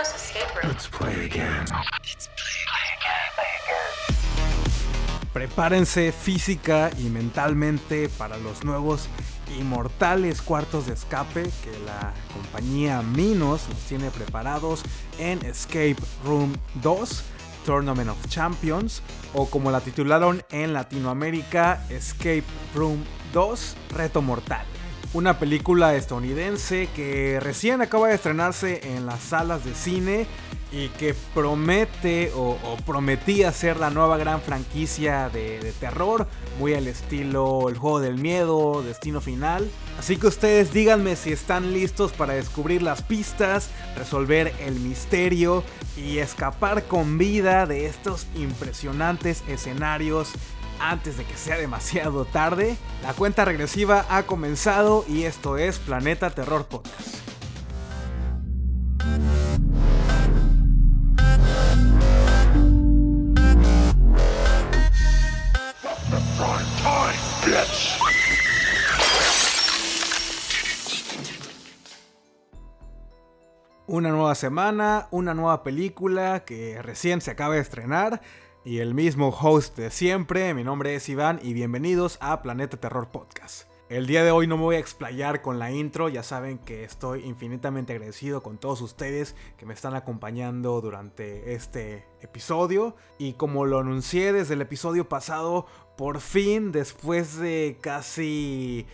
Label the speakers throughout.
Speaker 1: Escape room.
Speaker 2: Let's play again.
Speaker 3: Prepárense física y mentalmente para los nuevos inmortales cuartos de escape que la compañía Minos nos tiene preparados en Escape Room 2, Tournament of Champions, o como la titularon en Latinoamérica, Escape Room 2, Reto Mortal. Una película estadounidense que recién acaba de estrenarse en las salas de cine y que promete o, prometía ser la nueva gran franquicia de, de terror, muy al estilo El juego del miedo, Destino Final. Así que ustedes díganme si están listos para descubrir las pistas, resolver el misterio y escapar con vida de estos impresionantes escenarios antes de que sea demasiado tarde. La cuenta regresiva ha comenzado y esto es Planeta Terror Podcast. Una nueva semana, una nueva película que recién se acaba de estrenar y el mismo host de siempre, mi nombre es Iván y bienvenidos a Planeta Terror Podcast. El día de hoy no me voy a explayar con la intro, ya saben que estoy infinitamente agradecido con todos ustedes que me están acompañando durante este episodio y como lo anuncié desde el episodio pasado, por fin después de casi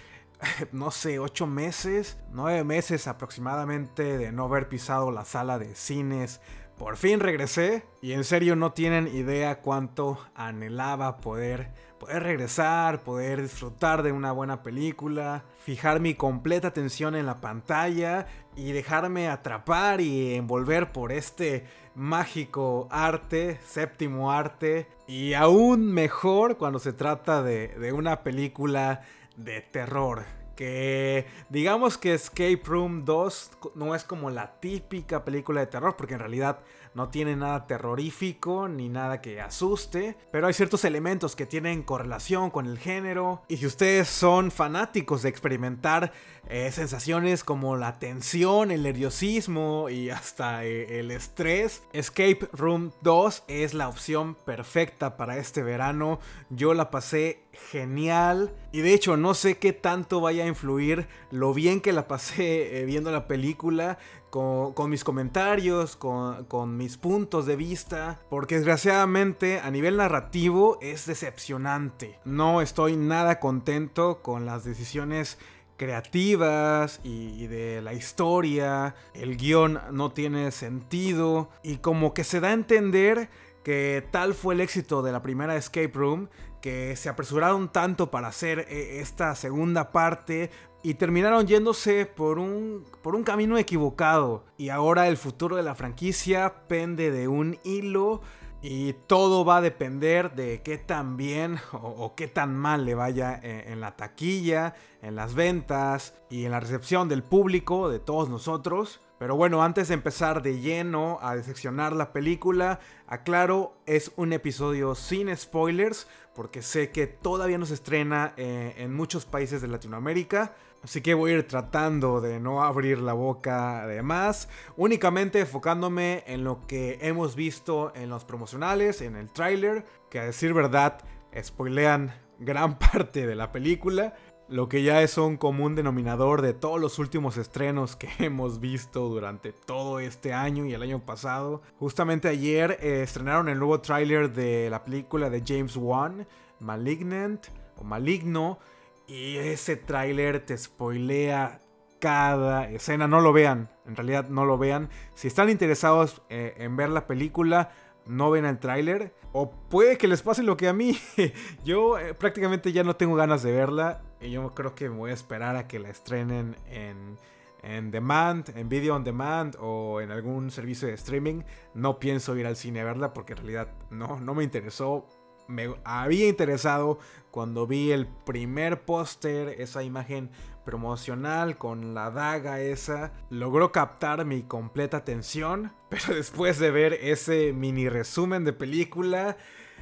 Speaker 3: no sé, ocho meses, nueve meses aproximadamente de no haber pisado la sala de cines. Por fin regresé y en serio no tienen idea cuánto anhelaba poder, poder regresar, poder disfrutar de una buena película, fijar mi completa atención en la pantalla y dejarme atrapar y envolver por este mágico arte, séptimo arte y aún mejor cuando se trata de, de una película de terror. Que digamos que Escape Room 2 no es como la típica película de terror, porque en realidad no tiene nada terrorífico ni nada que asuste, pero hay ciertos elementos que tienen correlación con el género. Y si ustedes son fanáticos de experimentar eh, sensaciones como la tensión, el nerviosismo y hasta eh, el estrés, Escape Room 2 es la opción perfecta para este verano. Yo la pasé genial. Y de hecho no sé qué tanto vaya a influir lo bien que la pasé eh, viendo la película con, mis comentarios, con, con, mis puntos de vista, porque desgraciadamente a nivel narrativo es decepcionante. No estoy nada contento con las decisiones creativas y, y, de la historia, el guion no tiene sentido. Y como que se da a entender que tal fue el éxito de la primera Escape Room que se apresuraron tanto para hacer esta segunda parte y terminaron yéndose por un, por un camino equivocado. Y ahora el futuro de la franquicia pende de un hilo y todo va a depender de qué tan bien o, qué tan mal le vaya en, en, la taquilla, en las ventas y en la recepción del público, de todos nosotros. Pero bueno, antes de empezar de lleno a diseccionar la película, aclaro, es un episodio sin spoilers, porque sé que todavía no se estrena eh, en muchos países de Latinoamérica. Así que voy a ir tratando de no abrir la boca de más, únicamente enfocándome en lo que hemos visto en los promocionales, en el tráiler, que a decir verdad spoilean gran parte de la película, lo que ya es un común denominador de todos los últimos estrenos que hemos visto durante todo este año y el año pasado. Justamente ayer eh, estrenaron el nuevo tráiler de la película de James Wan, Malignant o Maligno, y ese tráiler te spoilea cada escena. No lo vean, en realidad no lo vean. Si están interesados eh, en ver la película, no ven el tráiler. O puede que les pase lo que a mí. yo eh, prácticamente ya no tengo ganas de verla. Y yo creo que me voy a esperar a que la estrenen en, en demand, en video on demand o en algún servicio de streaming. No pienso ir al cine a verla porque en realidad no, no me interesó. Me había interesado cuando vi el primer póster, esa imagen promocional con la daga esa, logró captar mi completa atención, pero después de ver ese mini resumen de película,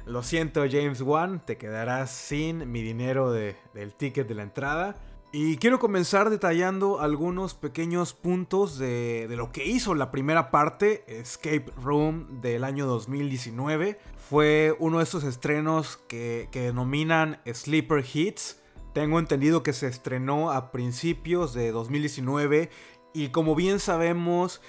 Speaker 3: lo siento James Wan, te quedarás sin mi dinero de, del ticket de la entrada. Y quiero comenzar detallando algunos pequeños puntos de, de, lo que hizo la primera parte, Escape Room del año 2019. Fue uno de esos estrenos que, que denominan Sleeper Hits. Tengo entendido que se estrenó a principios de 2019 y como bien sabemos,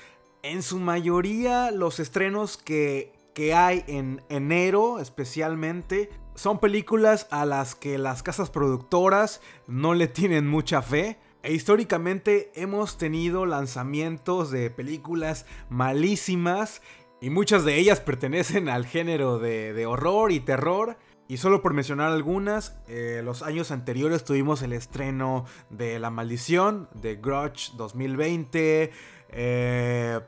Speaker 3: en su mayoría los estrenos que, que hay en enero especialmente son películas a las que las casas productoras no le tienen mucha fe. E históricamente hemos tenido lanzamientos de películas malísimas y muchas de ellas pertenecen al género de, de horror y terror. Y solo por mencionar algunas, eh, los años anteriores tuvimos el estreno de La Maldición, de Grudge 2020, eh,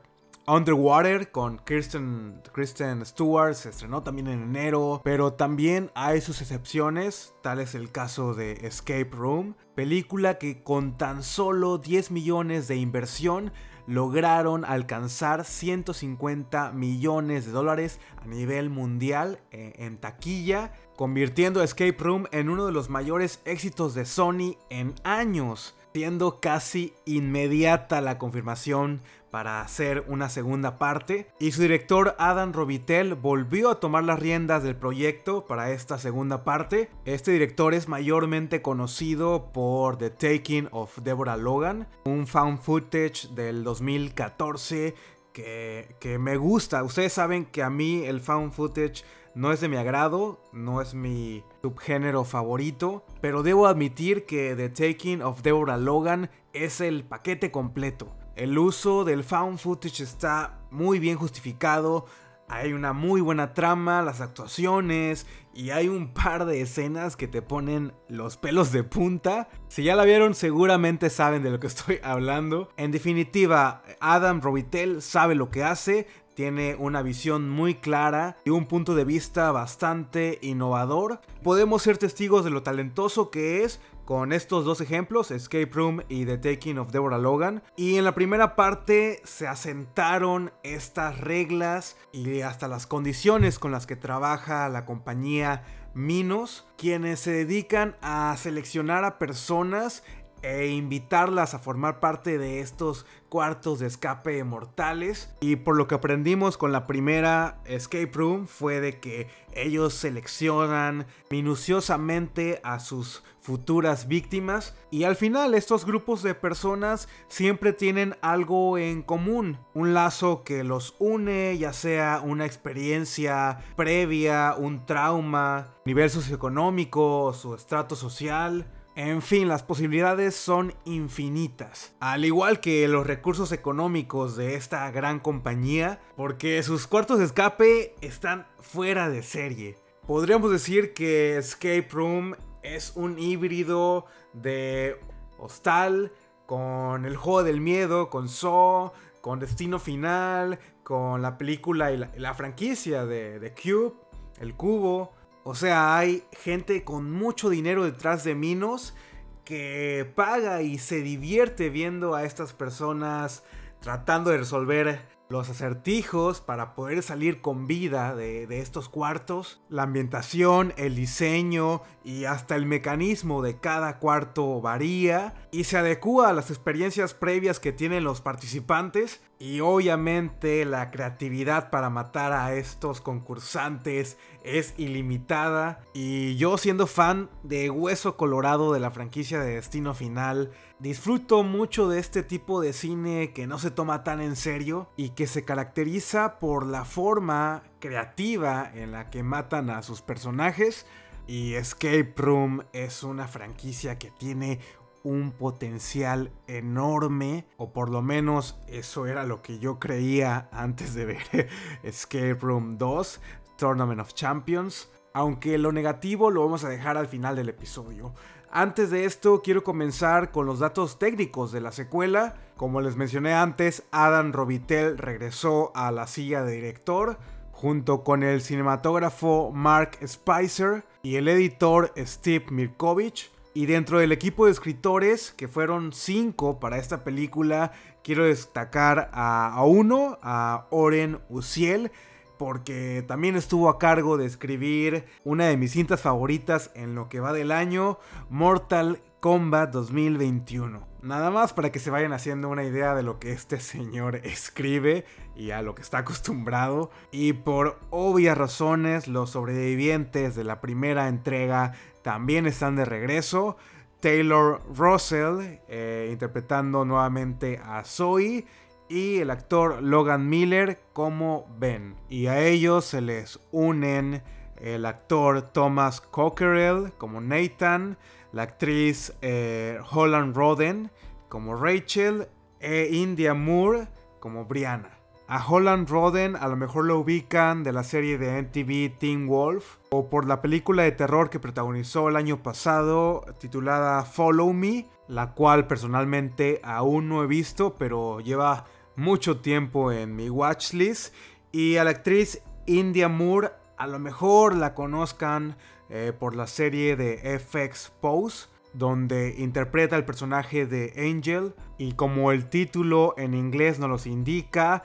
Speaker 3: Underwater con Kristen, Kristen Stewart se estrenó también en enero, pero también hay sus excepciones, tal es el caso de Escape Room, película que con tan solo 10 millones de inversión lograron alcanzar 150 millones de dólares a nivel mundial eh, en taquilla, convirtiendo Escape Room en uno de los mayores éxitos de Sony en años, siendo casi inmediata la confirmación para hacer una segunda parte y su director Adam Robitel volvió a tomar las riendas del proyecto para esta segunda parte. Este director es mayormente conocido por The Taking of Deborah Logan, un found footage del 2014 que, que me gusta. Ustedes saben que a mí el found footage no es de mi agrado, no es mi subgénero favorito, pero debo admitir que The Taking of Deborah Logan es el paquete completo. El uso del found footage está muy bien justificado. Hay una muy buena trama, las actuaciones y hay un par de escenas que te ponen los pelos de punta. Si ya la vieron seguramente saben de lo que estoy hablando. En definitiva, Adam Robitel sabe lo que hace, tiene una visión muy clara y un punto de vista bastante innovador. Podemos ser testigos de lo talentoso que es con estos dos ejemplos, Escape Room y The Taking of Deborah Logan. Y en la primera parte se asentaron estas reglas y hasta las condiciones con las que trabaja la compañía Minos, quienes se dedican a seleccionar a personas e invitarlas a formar parte de estos cuartos de escape mortales. Y por lo que aprendimos con la primera escape room fue de que ellos seleccionan minuciosamente a sus futuras víctimas y al final estos grupos de personas siempre tienen algo en común, un lazo que los une, ya sea una experiencia previa, un trauma, nivel socioeconómico, su estrato social, en fin, las posibilidades son infinitas. Al igual que los recursos económicos de esta gran compañía, porque sus cuartos de escape están fuera de serie. Podríamos decir que Escape Room es un híbrido de Hostal con el juego del miedo, con Saw, con Destino Final, con la película y la, franquicia de, de Cube, el cubo. O sea, hay gente con mucho dinero detrás de Minos que paga y se divierte viendo a estas personas tratando de resolver los acertijos para poder salir con vida de, estos cuartos, la ambientación, el diseño y hasta el mecanismo de cada cuarto varía y se adecua a las experiencias previas que tienen los participantes y obviamente la creatividad para matar a estos concursantes es ilimitada y yo siendo fan de Hueso Colorado de la franquicia de Destino Final Disfruto mucho de este tipo de cine que no se toma tan en serio y que se caracteriza por la forma creativa en la que matan a sus personajes. Y Escape Room es una franquicia que tiene un potencial enorme, o por lo menos eso era lo que yo creía antes de ver Escape Room 2, Tournament of Champions. Aunque lo negativo lo vamos a dejar al final del episodio. Antes de esto, quiero comenzar con los datos técnicos de la secuela. Como les mencioné antes, Adam Robitel regresó a la silla de director, junto con el cinematógrafo Mark Spicer y el editor Steve Mirkovich. Y dentro del equipo de escritores, que fueron cinco para esta película, quiero destacar a, uno, a Oren Uciel, porque también estuvo a cargo de escribir una de mis cintas favoritas en lo que va del año, Mortal Kombat 2021. Nada más para que se vayan haciendo una idea de lo que este señor escribe y a lo que está acostumbrado. Y por obvias razones, los sobrevivientes de la primera entrega también están de regreso. Taylor Russell eh, interpretando nuevamente a Zoe y el actor Logan Miller como Ben. Y a ellos se les unen el actor Thomas Cockerell como Nathan, la actriz eh, Holland Roden como Rachel e India Moore como Brianna. A Holland Roden a lo mejor lo ubican de la serie de MTV Teen Wolf o por la película de terror que protagonizó el año pasado titulada Follow Me, la cual personalmente aún no he visto pero lleva mucho tiempo en mi watchlist. Y a la actriz India Moore a lo mejor la conozcan eh, por la serie de FX Pose donde interpreta el personaje de Angel y como el título en inglés nos los indica,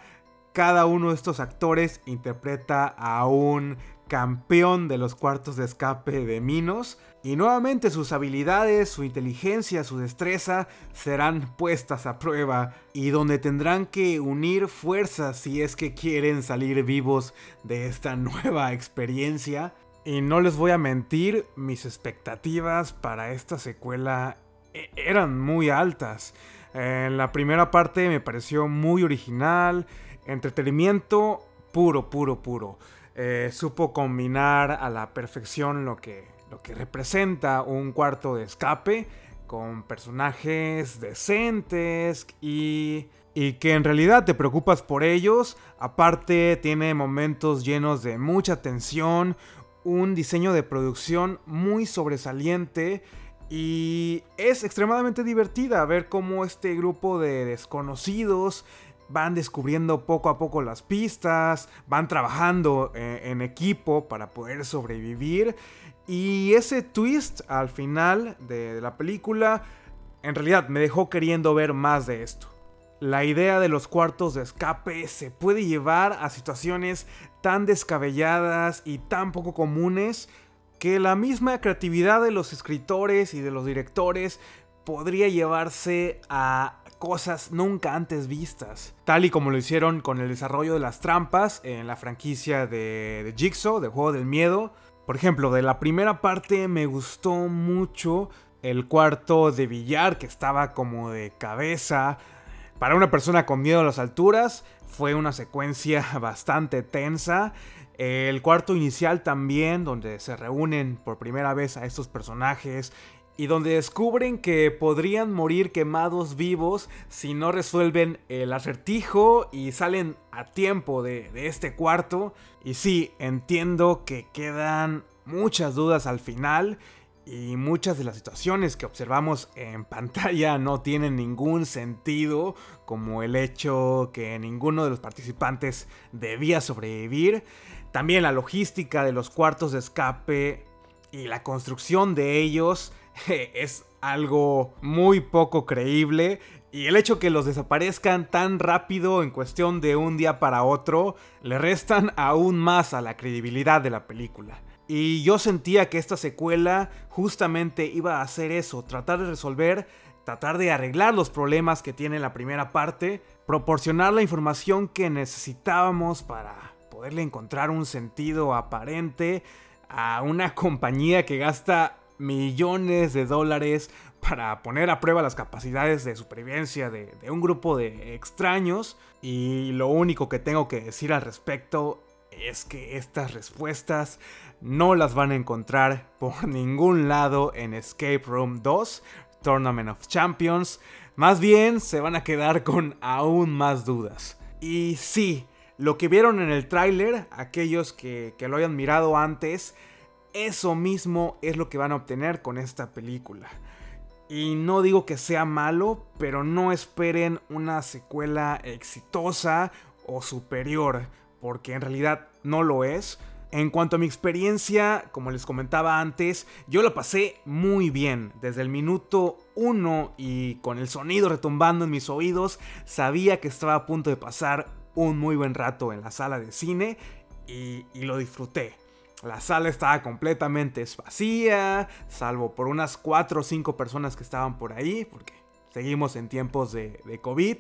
Speaker 3: cada uno de estos actores interpreta a un campeón de los cuartos de escape de Minos y nuevamente sus habilidades, su inteligencia, su destreza serán puestas a prueba y donde tendrán que unir fuerzas si es que quieren salir vivos de esta nueva experiencia. Y no les voy a mentir, mis expectativas para esta secuela e-, eran muy altas. En la primera parte me pareció muy original, entretenimiento puro, puro, puro. Eh, supo combinar a la perfección lo que, lo que representa un cuarto de escape con personajes decentes y, y que en realidad te preocupas por ellos. Aparte tiene momentos llenos de mucha tensión, un diseño de producción muy sobresaliente y es extremadamente divertida ver cómo este grupo de desconocidos van descubriendo poco a poco las pistas, van trabajando eh, en equipo para poder sobrevivir. Y ese twist al final de la película en realidad me dejó queriendo ver más de esto. La idea de los cuartos de escape se puede llevar a situaciones tan descabelladas y tan poco comunes que la misma creatividad de los escritores y de los directores podría llevarse a cosas nunca antes vistas, tal y como lo hicieron con el desarrollo de las trampas en la franquicia de, Jigsaw, de Juego del Miedo. Por ejemplo, de la primera parte me gustó mucho el cuarto de billar que estaba como de cabeza. Para una persona con miedo a las alturas fue una secuencia bastante tensa. El cuarto inicial también, donde se reúnen por primera vez a estos personajes y donde descubren que podrían morir quemados vivos si no resuelven el acertijo y salen a tiempo de, este cuarto. Y sí, entiendo que quedan muchas dudas al final y muchas de las situaciones que observamos en pantalla no tienen ningún sentido, como el hecho que ninguno de los participantes debía sobrevivir. También la logística de los cuartos de escape y la construcción de ellos es algo muy poco creíble. Y el hecho que los desaparezcan tan rápido en cuestión de un día para otro le restan aún más a la credibilidad de la película. Y yo sentía que esta secuela justamente iba a hacer eso, tratar de resolver, tratar de arreglar los problemas que tiene la primera parte, proporcionar la información que necesitábamos para poderle encontrar un sentido aparente a una compañía que gasta millones de dólares para poner a prueba las capacidades de supervivencia de, un grupo de extraños. Y lo único que tengo que decir al respecto es que estas respuestas no las van a encontrar por ningún lado en Escape Room 2, Tournament of Champions. Más bien se van a quedar con aún más dudas. Y sí, lo que vieron en el tráiler, aquellos que, que lo hayan mirado antes, eso mismo es lo que van a obtener con esta película. Y no digo que sea malo, pero no esperen una secuela exitosa o superior, porque en realidad no lo es. En cuanto a mi experiencia, como les comentaba antes, yo lo pasé muy bien. Desde el minuto 1 y con el sonido retumbando en mis oídos, sabía que estaba a punto de pasar un muy buen rato en la sala de cine y, lo disfruté. La sala estaba completamente vacía, salvo por unas 4 o 5 personas que estaban por ahí, porque seguimos en tiempos de COVID.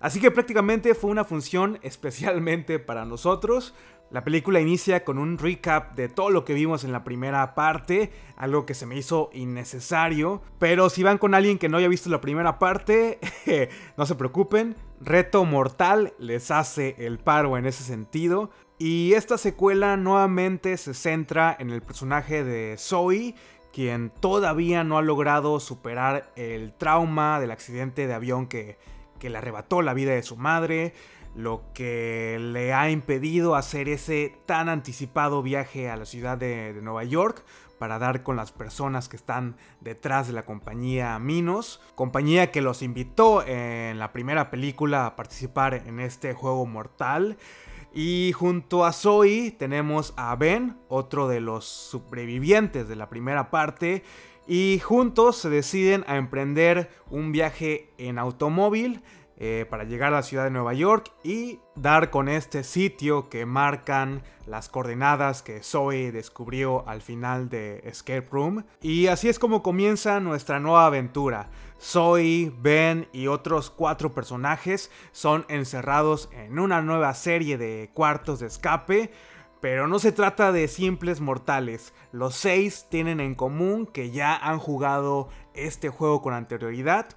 Speaker 3: Así que prácticamente fue una función especialmente para nosotros. La película inicia con un recap de todo lo que vimos en la primera parte, algo que se me hizo innecesario, pero si van con alguien que no haya visto la primera parte, no se preocupen, Reto Mortal les hace el paro en ese sentido. Y esta secuela nuevamente se centra en el personaje de Zoe, quien todavía no ha logrado superar el trauma del accidente de avión que, que le arrebató la vida de su madre lo que le ha impedido hacer ese tan anticipado viaje a la ciudad de, Nueva York para dar con las personas que están detrás de la compañía Minos, compañía que los invitó en la primera película a participar en este juego mortal. Y junto a Zoe tenemos a Ben, otro de los sobrevivientes de la primera parte, y juntos se deciden a emprender un viaje en automóvil eh, para llegar a la ciudad de Nueva York y dar con este sitio que marcan las coordenadas que Zoe descubrió al final de Escape Room. Y así es como comienza nuestra nueva aventura. Zoe, Ben y otros cuatro personajes son encerrados en una nueva serie de cuartos de escape. Pero no se trata de simples mortales. Los seis tienen en común que ya han jugado este juego con anterioridad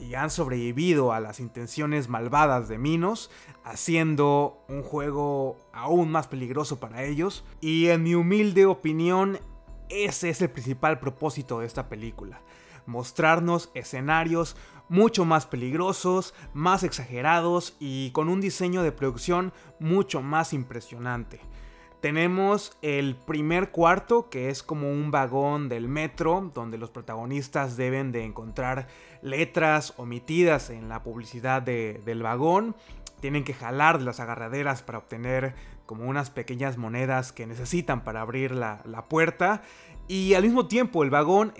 Speaker 3: y han sobrevivido a las intenciones malvadas de Minos, haciendo un juego aún más peligroso para ellos. Y en mi humilde opinión, ese es el principal propósito de esta película. Mostrarnos escenarios mucho más peligrosos, más exagerados y con un diseño de producción mucho más impresionante. Tenemos el primer cuarto, que es como un vagón del metro, donde los protagonistas deben de encontrar letras omitidas en la publicidad del vagón. Tienen que jalar de las agarraderas para obtener como unas pequeñas monedas que necesitan para abrir la, puerta. Y al mismo tiempo el vagón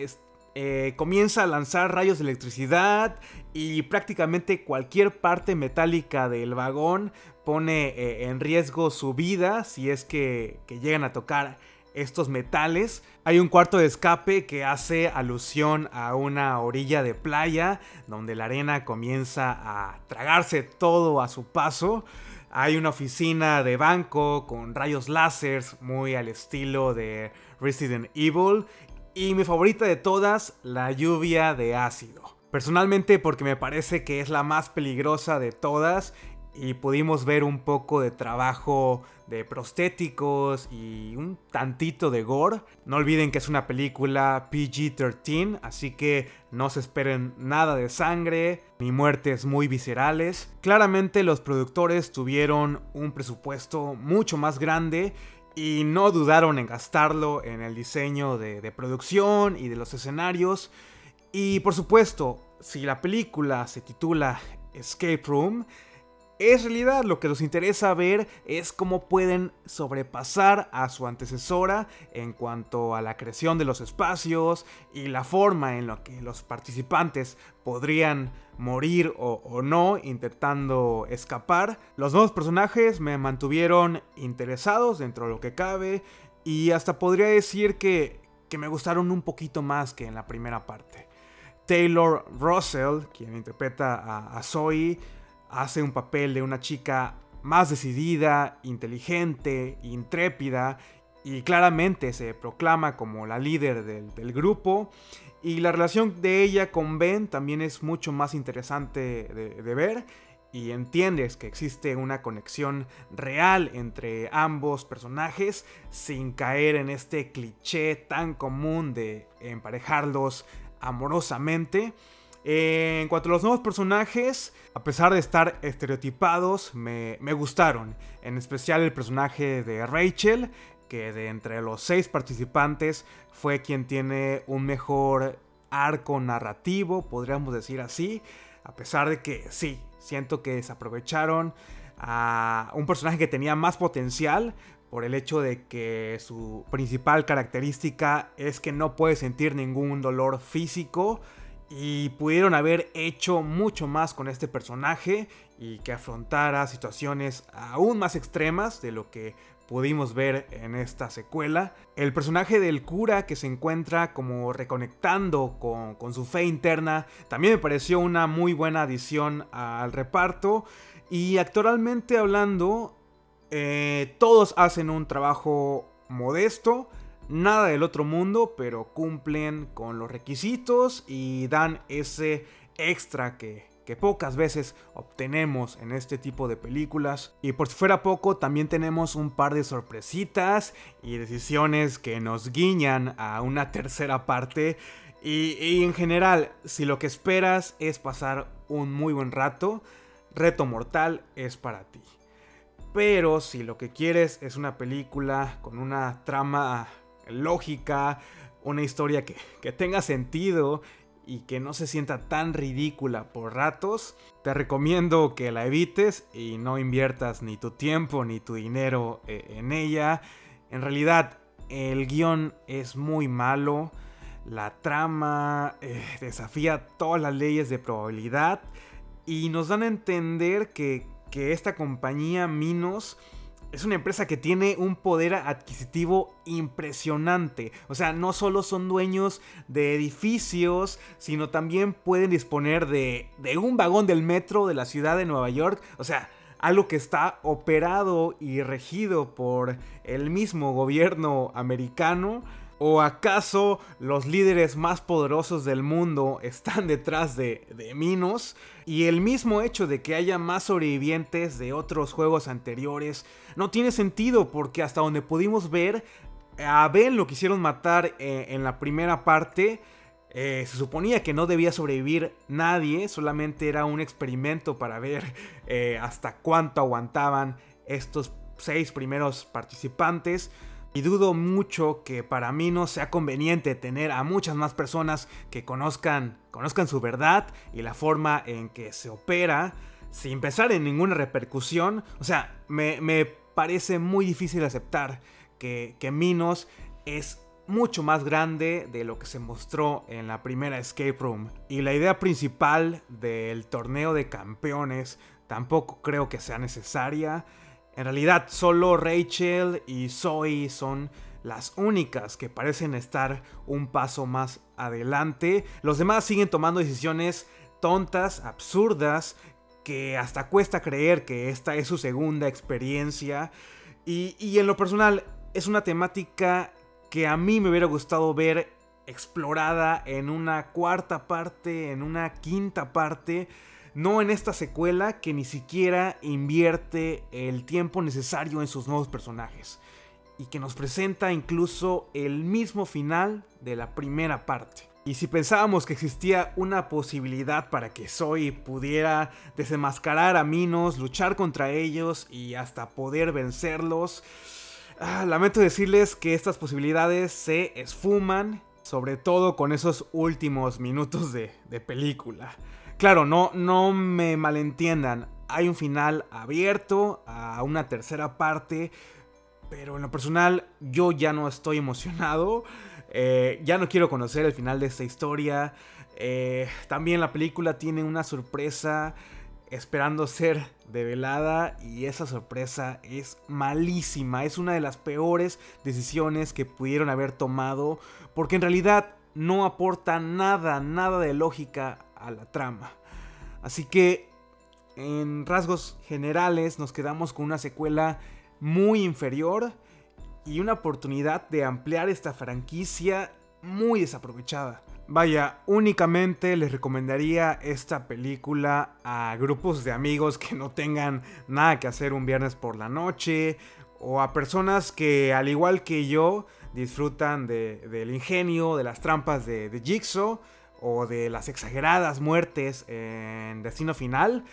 Speaker 3: eh, comienza a lanzar rayos de electricidad y prácticamente cualquier parte metálica del vagón pone eh, en riesgo su vida si es que, que llegan a tocar estos metales. Hay un cuarto de escape que hace alusión a una orilla de playa donde la arena comienza a tragarse todo a su paso. Hay una oficina de banco con rayos láser muy al estilo de Resident Evil. Y mi favorita de todas, la lluvia de ácido. Personalmente porque me parece que es la más peligrosa de todas y pudimos ver un poco de trabajo de prostéticos y un tantito de gore. No olviden que es una película PG-13, así que no se esperen nada de sangre ni muertes muy viscerales. Claramente los productores tuvieron un presupuesto mucho más grande y no dudaron en gastarlo en el diseño de, producción y de los escenarios. Y por supuesto, si la película se titula Escape Room, es realidad, lo que nos interesa ver es cómo pueden sobrepasar a su antecesora en cuanto a la creación de los espacios y la forma en la que los participantes podrían morir o, no intentando escapar. Los nuevos personajes me mantuvieron interesados dentro de lo que cabe y hasta podría decir que, me gustaron un poquito más que en la primera parte. Taylor Russell, quien interpreta a Zoe, hace un papel de una chica más decidida, inteligente, intrépida y claramente se proclama como la líder del, grupo. Y la relación de ella con Ben también es mucho más interesante de, ver. Y entiendes que existe una conexión real entre ambos personajes sin caer en este cliché tan común de emparejarlos amorosamente. En cuanto a los nuevos personajes, a pesar de estar estereotipados, me, gustaron. En especial el personaje de Rachel, que de entre los seis participantes fue quien tiene un mejor arco narrativo, podríamos decir así. A pesar de que sí, siento que desaprovecharon a un personaje que tenía más potencial por el hecho de que su principal característica es que no puede sentir ningún dolor físico y pudieron haber hecho mucho más con este personaje y que afrontara situaciones aún más extremas de lo que pudimos ver en esta secuela. El personaje del cura que se encuentra como reconectando con, su fe interna también me pareció una muy buena adición al reparto. Y actoralmente hablando, eh, todos hacen un trabajo modesto, nada del otro mundo, pero cumplen con los requisitos y dan ese extra que, que pocas veces obtenemos en este tipo de películas. Y por si fuera poco, también tenemos un par de sorpresitas y decisiones que nos guiñan a una tercera parte. Y, en general, si lo que esperas es pasar un muy buen rato, Reto Mortal es para ti. Pero si lo que quieres es una película con una trama lógica, una historia que, que tenga sentido y que no se sienta tan ridícula por ratos, te recomiendo que la evites y no inviertas ni tu tiempo ni tu dinero eh, en ella. En realidad, el guion es muy malo, la trama eh, desafía todas las leyes de probabilidad y nos dan a entender que, que esta compañía Minos es una empresa que tiene un poder adquisitivo impresionante. O sea, no solo son dueños de edificios, sino también pueden disponer de, de, un vagón del metro de la ciudad de Nueva York. O sea, algo que está operado y regido por el mismo gobierno americano. ¿O acaso los líderes más poderosos del mundo están detrás de, de, Minos? Y el mismo hecho de que haya más sobrevivientes de otros juegos anteriores no tiene sentido porque hasta donde pudimos ver, a Ben lo quisieron matar eh, en la primera parte. Eh, se suponía que no debía sobrevivir nadie, solamente era un experimento para ver eh, hasta cuánto aguantaban estos seis primeros participantes. Y dudo mucho que para mí no sea conveniente tener a muchas más personas que conozcan, conozcan su verdad y la forma en que se opera sin pensar en ninguna repercusión. O sea, me, parece muy difícil aceptar que, que Minos es mucho más grande de lo que se mostró en la primera escape room. Y la idea principal del torneo de campeones tampoco creo que sea necesaria. En realidad solo Rachel y Zoe son las únicas que parecen estar un paso más adelante. Los demás siguen tomando decisiones tontas, absurdas, que hasta cuesta creer que esta es su segunda experiencia. Y, y, en lo personal es una temática que a mí me hubiera gustado ver explorada en una cuarta parte, en una quinta parte no en esta secuela que ni siquiera invierte el tiempo necesario en sus nuevos personajes y que nos presenta incluso el mismo final de la primera parte. Y si pensábamos que existía una posibilidad para que Zoe pudiera desenmascarar a Minos, luchar contra ellos y hasta poder vencerlos, ah, lamento decirles que estas posibilidades se esfuman, sobre todo con esos últimos minutos de, de película. Claro, no, no me malentiendan. Hay un final abierto a una tercera parte. Pero en lo personal, yo ya no estoy emocionado. Eh, ya no quiero conocer el final de esta historia. Eh, también la película tiene una sorpresa esperando ser develada y esa sorpresa es malísima. Es una de las peores decisiones que pudieron haber tomado porque en realidad no aporta nada, nada de lógica a la trama. Así que en rasgos generales nos quedamos con una secuela muy inferior y una oportunidad de ampliar esta franquicia muy desaprovechada. Vaya, únicamente les recomendaría esta película a grupos de amigos que no tengan nada que hacer un viernes por la noche o a personas que al igual que yo disfrutan del ingenio, de las trampas de, de Jigsaw o de las exageradas muertes en Destino Final.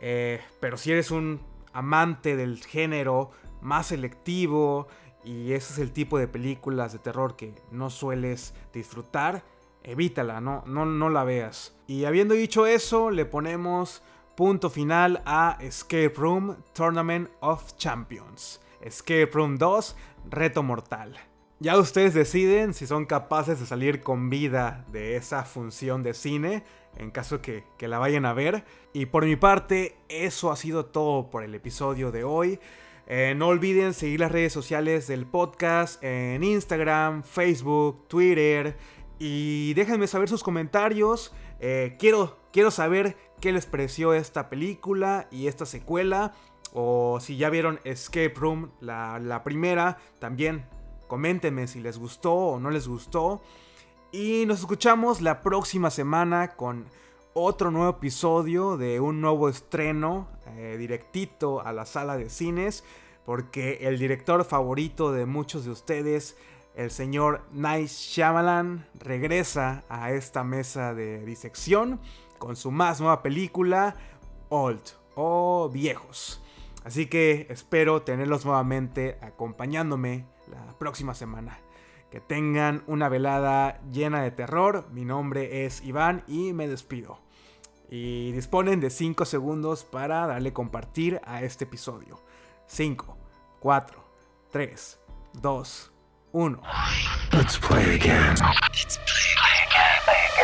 Speaker 3: Eh, pero si eres un amante del género más selectivo y ese es el tipo de películas de terror que no sueles disfrutar, evítala, no, no, no la veas. Y habiendo dicho eso, le ponemos punto final a Escape Room Tournament of Champions. Escape Room 2, Reto Mortal. Ya ustedes deciden si son capaces de salir con vida de esa función de cine, en caso que, la vayan a ver. Y por mi parte, eso ha sido todo por el episodio de hoy. Eh, no olviden seguir las redes sociales del podcast en Instagram, Facebook, Twitter. Y déjenme saber sus comentarios. Eh, quiero, quiero saber qué les pareció esta película y esta secuela. O si ya vieron Escape Room, la, la primera, también coméntenme si les gustó o no les gustó. Y nos escuchamos la próxima semana con otro nuevo episodio de un nuevo estreno eh, directito a la sala de cines. Porque el director favorito de muchos de ustedes, el señor Nice Shyamalan, regresa a esta mesa de disección con su más nueva película, Old o Viejos. Así que espero tenerlos nuevamente acompañándome la próxima semana. Que tengan una velada llena de terror. Mi nombre es Iván y me despido. Y disponen de 5 segundos para darle compartir a este episodio. 5, 4, 3, 2, 1.
Speaker 2: Let's play again.
Speaker 1: Let's play.